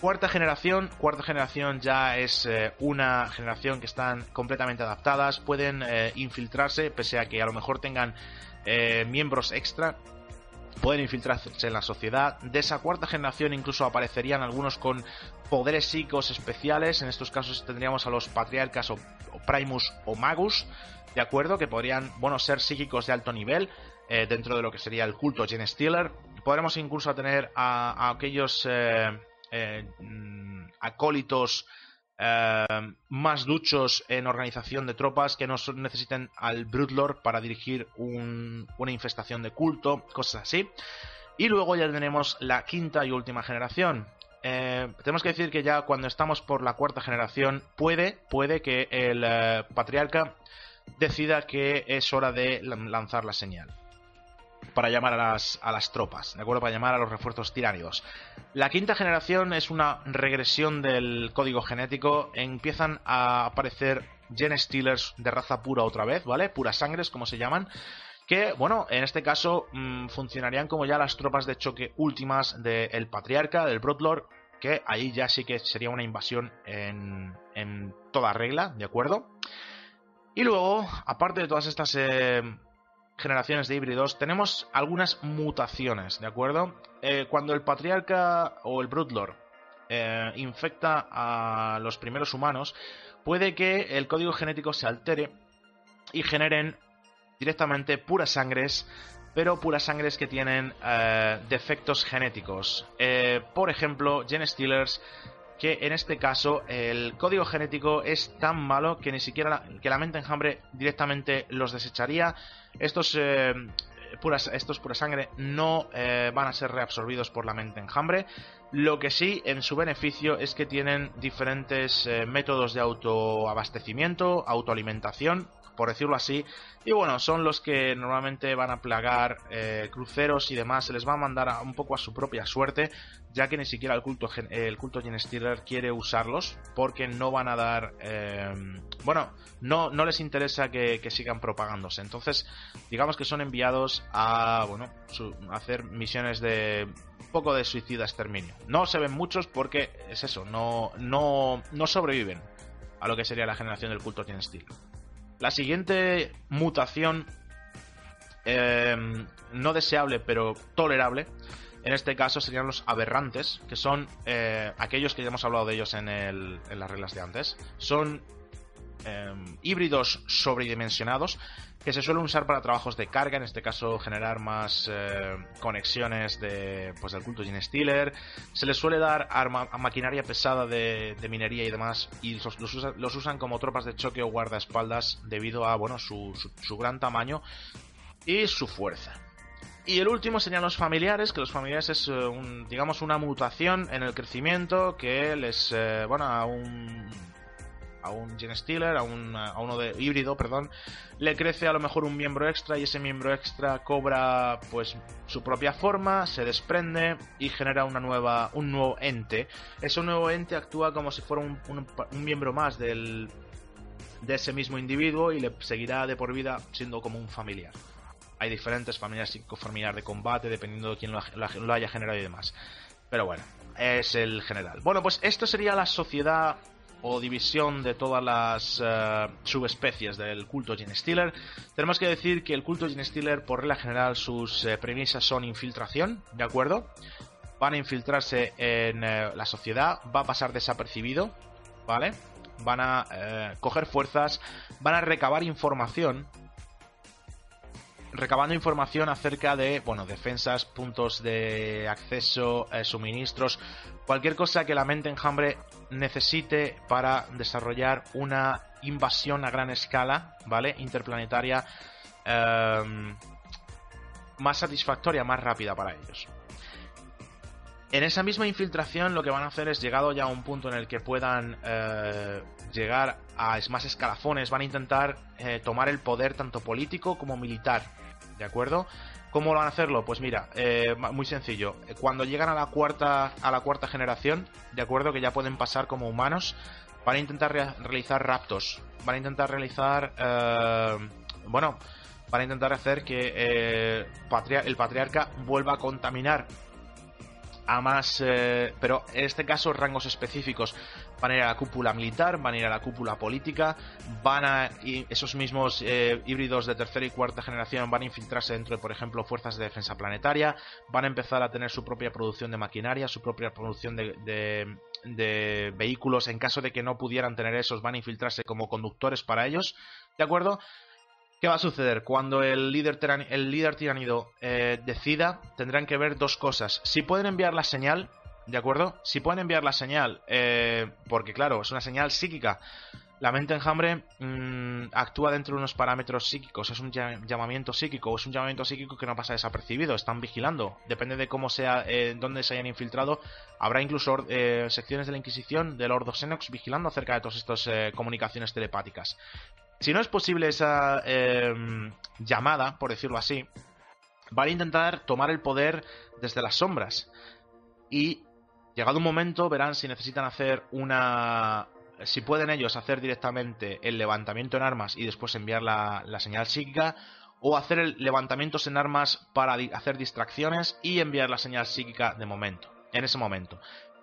Cuarta generación, cuarta generación ya es eh, una generación que están completamente adaptadas, pueden eh, infiltrarse, pese a que a lo mejor tengan eh, miembros extra, pueden infiltrarse en la sociedad. De esa cuarta generación incluso aparecerían algunos con poderes psíquicos especiales. En estos casos tendríamos a los patriarcas o, Primus o Magus, ¿de acuerdo? Que podrían, bueno, ser psíquicos de alto nivel eh, dentro de lo que sería el culto Gen Stealer. Podremos incluso tener a, aquellos eh, eh, acólitos más duchos en organización de tropas que no necesiten al Broodlord para dirigir una infestación de culto, cosas así. Y luego ya tenemos la quinta y última generación, eh, tenemos que decir que ya cuando estamos por la cuarta generación, puede, puede que el eh, patriarca decida que es hora de lanzar la señal. Para llamar a las, a las tropas, ¿de acuerdo? Para llamar a los refuerzos tiránicos. La quinta generación es una regresión del código genético. Empiezan a aparecer gen stealers de raza pura otra vez, ¿vale? Puras sangres, como se llaman que, bueno, en este caso mm, funcionarían como ya las tropas de choque últimas del Patriarca, del Broadlord, que ahí ya sí que sería una invasión en, en toda regla, ¿de acuerdo? Y luego, aparte de todas estas eh, generaciones de híbridos, tenemos algunas mutaciones, ¿de acuerdo? Eh, cuando el Patriarca o el Broodlord eh, infecta a los primeros humanos, puede que el código genético se altere y generen directamente puras sangres, pero puras sangres que tienen defectos genéticos. Por ejemplo, Gen Stealers, que en este caso el código genético es tan malo que ni siquiera la, que la mente enjambre directamente los desecharía. Estos eh, puras, estos pura sangre no van a ser reabsorbidos por la mente enjambre. Lo que sí, en su beneficio, es que tienen diferentes métodos de autoabastecimiento, autoalimentación, por decirlo así. Y bueno, son los que normalmente van a plagar eh, cruceros y demás. Se les va a mandar un poco a su propia suerte, ya que ni siquiera el culto, el culto Gen quiere usarlos, porque no van a dar. Eh, bueno, no, no les interesa que, sigan propagándose. Entonces, digamos que son enviados a, bueno, hacer misiones de poco de suicida exterminio. No se ven muchos porque es eso, no, no, no sobreviven a lo que sería la generación del culto Gen la siguiente mutación, em, no deseable pero tolerable, en este caso serían los aberrantes, que son eh, aquellos que ya hemos hablado de ellos en, en las reglas de antes. Son em, híbridos sobredimensionados que se suelen usar para trabajos de carga, en este caso generar más eh, conexiones de, pues, del culto Gene Stealer. Se les suele dar arma, a maquinaria pesada de, minería y demás, y los, usan como tropas de choque o guardaespaldas debido a bueno, su, gran tamaño y su fuerza. Y el último serían los familiares, que los familiares es, eh, digamos, una mutación en el crecimiento que les, eh, bueno, a un a un Gen Stealer, a, a uno de híbrido, perdón, le crece a lo mejor un miembro extra y ese miembro extra cobra pues su propia forma, se desprende y genera una nueva, un nuevo ente. Ese nuevo ente actúa como si fuera un, miembro más del, de ese mismo individuo y le seguirá de por vida siendo como un familiar. Hay diferentes familias familiar de combate dependiendo de quién lo haya generado y demás. Pero bueno, es el general. Bueno, pues esto sería la sociedad o división de todas las eh, subespecies del culto Gene Stealer, tenemos que decir que el culto Gene Stealer, por regla general, sus eh, premisas son infiltración, ¿de acuerdo? Van a infiltrarse en eh, la sociedad, va a pasar desapercibido, ¿vale? Van a coger fuerzas, van a recabar información recabando información acerca de, bueno, defensas, puntos de acceso, eh, suministros, cualquier cosa que la mente enjambre necesite para desarrollar una invasión a gran escala, ¿vale? Interplanetaria em, más satisfactoria, más rápida para ellos. En esa misma infiltración lo que van a hacer es llegado ya a un punto en el que puedan eh, llegar a más escalafones, van a intentar eh, tomar el poder tanto político como militar ¿de acuerdo? ¿Cómo van a hacerlo? Pues mira, eh, muy sencillo. Cuando llegan a la cuarta a la cuarta generación, ¿de acuerdo? Que ya pueden pasar como humanos, van a intentar realizar raptos, van a intentar realizar, eh, bueno, van a intentar hacer que eh, el patriarca vuelva a contaminar a más, pero en este caso rangos específicos van a ir a la cúpula militar, van a ir a la cúpula política, van a esos mismos eh, híbridos de tercera y cuarta generación van a infiltrarse dentro de, por ejemplo, fuerzas de defensa planetaria, van a empezar a tener su propia producción de maquinaria, su propia producción de, de vehículos, en caso de que no pudieran tener esos, van a infiltrarse como conductores para ellos, ¿de acuerdo? ¿Qué va a suceder? Cuando el líder, el líder tiranido eh, decida, tendrán que ver dos cosas. Si pueden enviar la señal, ¿de acuerdo? Si pueden enviar la señal, eh, porque claro, es una señal psíquica. La mente enjambre mmm, actúa dentro de unos parámetros psíquicos, es un llamamiento psíquico, es un llamamiento psíquico que no pasa desapercibido, están vigilando. Depende de cómo sea, eh, dónde se hayan infiltrado, habrá incluso eh, secciones de la Inquisición del Ordo Xenox vigilando acerca de todas estas eh, comunicaciones telepáticas. Si no es posible esa em, llamada, por decirlo así, van a intentar tomar el poder desde las sombras. Y llegado un momento verán si necesitan hacer una... Si pueden ellos hacer directamente el levantamiento en armas y después enviar la, señal psíquica, o hacer el levantamientos en armas para hacer distracciones y enviar la señal psíquica de momento, en ese momento.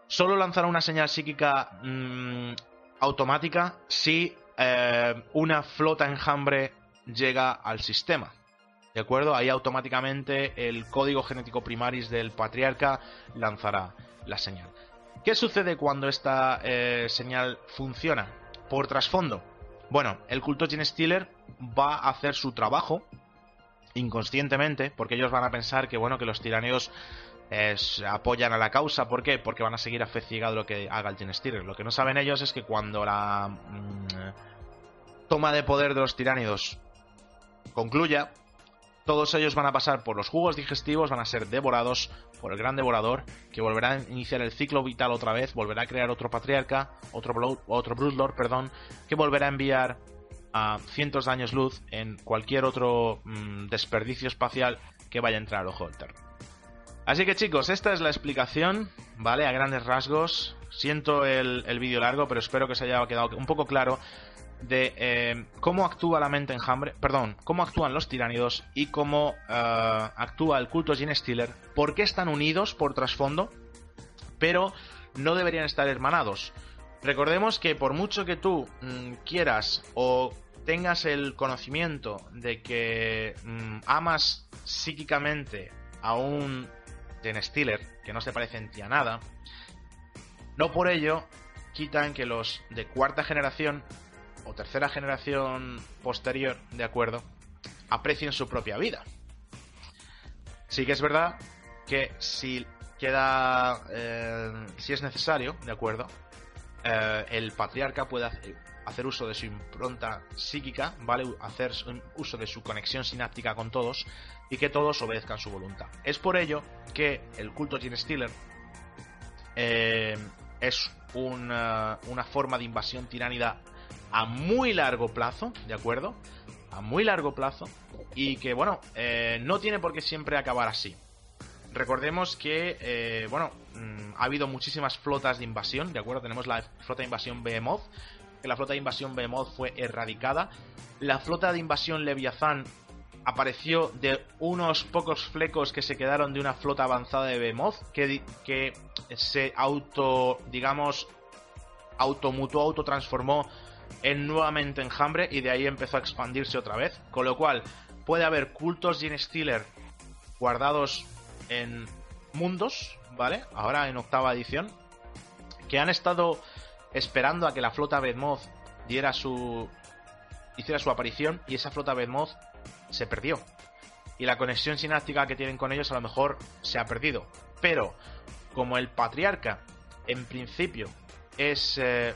Solo lanzar una señal psíquica mmm, automática si eh, una flota enjambre llega al sistema. ¿De acuerdo? Ahí automáticamente el código genético primaris del patriarca lanzará la señal. ¿Qué sucede cuando esta eh, señal funciona? Por trasfondo. Bueno, el culto Gene Stealer va a hacer su trabajo inconscientemente, porque ellos van a pensar que bueno, que los tiranios eh, apoyan a la causa. ¿Por qué? Porque van a seguir a fe ciega de lo que haga el Gene Stealer. Lo que no saben ellos es que cuando la mmm, toma de poder de los tiránidos concluya, todos ellos van a pasar por los jugos digestivos, van a ser devorados por el gran devorador, que volverá a iniciar el ciclo vital otra vez, volverá a crear otro patriarca, otro, blood, otro Broodlord, perdón, que volverá a enviar a cientos de años luz en cualquier otro mmm, desperdicio espacial que vaya a entrar al ojo. Así que chicos, esta es la explicación, ¿vale? A grandes rasgos. Siento el, el vídeo largo, pero espero que se haya quedado un poco claro de eh, cómo actúa la mente enjambre, perdón, cómo actúan los tiránidos y cómo uh, actúa el culto Gene Stealer, por qué están unidos por trasfondo, pero no deberían estar hermanados. Recordemos que por mucho que tú mmm, quieras o tengas el conocimiento de que mmm, amas psíquicamente a un Gene Stealer que no se parece en ti a nada, no por ello quitan que los de cuarta generación o tercera generación posterior, de acuerdo, aprecien su propia vida. Sí que es verdad que si queda, eh, si es necesario, de acuerdo, eh, el patriarca puede hacer uso de su impronta psíquica, ¿vale? Hacer uso de su conexión sináptica con todos y que todos obedezcan su voluntad. Es por ello que el culto Gene Stealer eh, es una, una forma de invasión tiránida a muy largo plazo, ¿de acuerdo? A muy largo plazo y que, bueno, eh, no tiene por qué siempre acabar así. Recordemos que, eh, bueno, mmm, ha habido muchísimas flotas de invasión, ¿de acuerdo? Tenemos la flota de invasión Behemoth, que la flota de invasión Behemoth fue erradicada. La flota de invasión Leviathan apareció de unos pocos flecos que se quedaron de una flota avanzada de Behemoth, que, que se auto, digamos, automutó, autotransformó en nuevamente enjambre y de ahí empezó a expandirse otra vez. Con lo cual, puede haber cultos Gene Stealer guardados en mundos, ¿vale? Ahora en octava edición, que han estado esperando a que la flota Bedmoth diera su. hiciera su aparición y esa flota Bedmoth se perdió. Y la conexión sináptica que tienen con ellos a lo mejor se ha perdido. Pero, como el patriarca, en principio, es eh,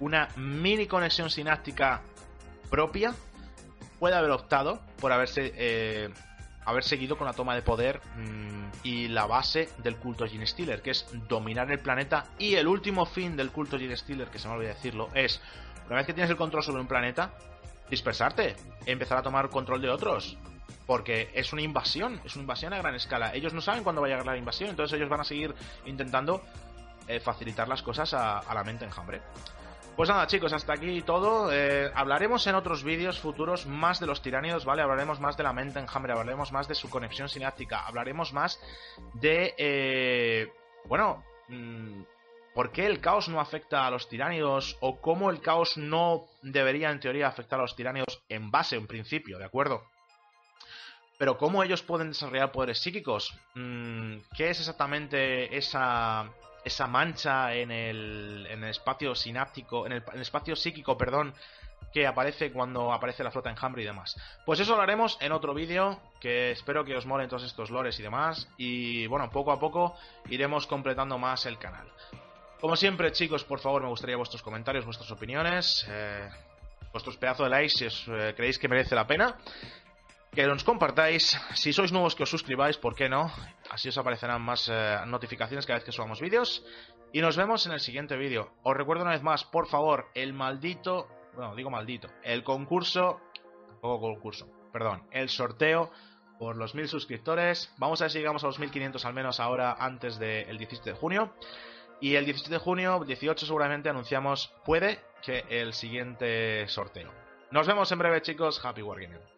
una mini conexión sináptica propia, puede haber optado por haberse eh, haber seguido con la toma de poder mmm, y la base del culto Gene Stealer, que es dominar el planeta. Y el último fin del culto Gene Stealer, que se me olvidó decirlo, es una vez que tienes el control sobre un planeta, dispersarte, empezar a tomar control de otros. Porque es una invasión, es una invasión a gran escala. Ellos no saben cuándo va a llegar la invasión, entonces ellos van a seguir intentando eh, facilitar las cosas a, a la mente enjambre. Pues nada, chicos, hasta aquí todo. Eh, hablaremos en otros vídeos futuros más de los tiránidos, ¿vale? Hablaremos más de la mente enjambre, hablaremos más de su conexión sináptica, hablaremos más de. Eh, bueno. Mmm, ¿Por qué el caos no afecta a los tiránidos? ¿O cómo el caos no debería, en teoría, afectar a los tiránidos en base, en principio, ¿de acuerdo? Pero ¿cómo ellos pueden desarrollar poderes psíquicos? ¿Qué es exactamente esa esa mancha en el, en el espacio sináptico, en el, espacio psíquico, perdón, que aparece cuando aparece la flota enjambre y demás. Pues eso lo haremos en otro vídeo, que espero que os molen todos estos lores y demás. Y bueno, poco a poco iremos completando más el canal. Como siempre, chicos, por favor, me gustaría vuestros comentarios, vuestras opiniones, eh, vuestros pedazos de likes si os eh, creéis que merece la pena. Que nos compartáis, si sois nuevos que os suscribáis, ¿por qué no? Así os aparecerán más eh, notificaciones cada vez que subamos vídeos. Y nos vemos en el siguiente vídeo. Os recuerdo una vez más, por favor, el maldito bueno, digo maldito, el concurso, tampoco concurso, perdón, el sorteo por los mil suscriptores. Vamos a ver si llegamos a los 1500 al menos ahora antes del 17 de junio. Y el 17 de junio, 18 seguramente anunciamos, puede que el siguiente sorteo. Nos vemos en breve chicos, Happy Wargaming.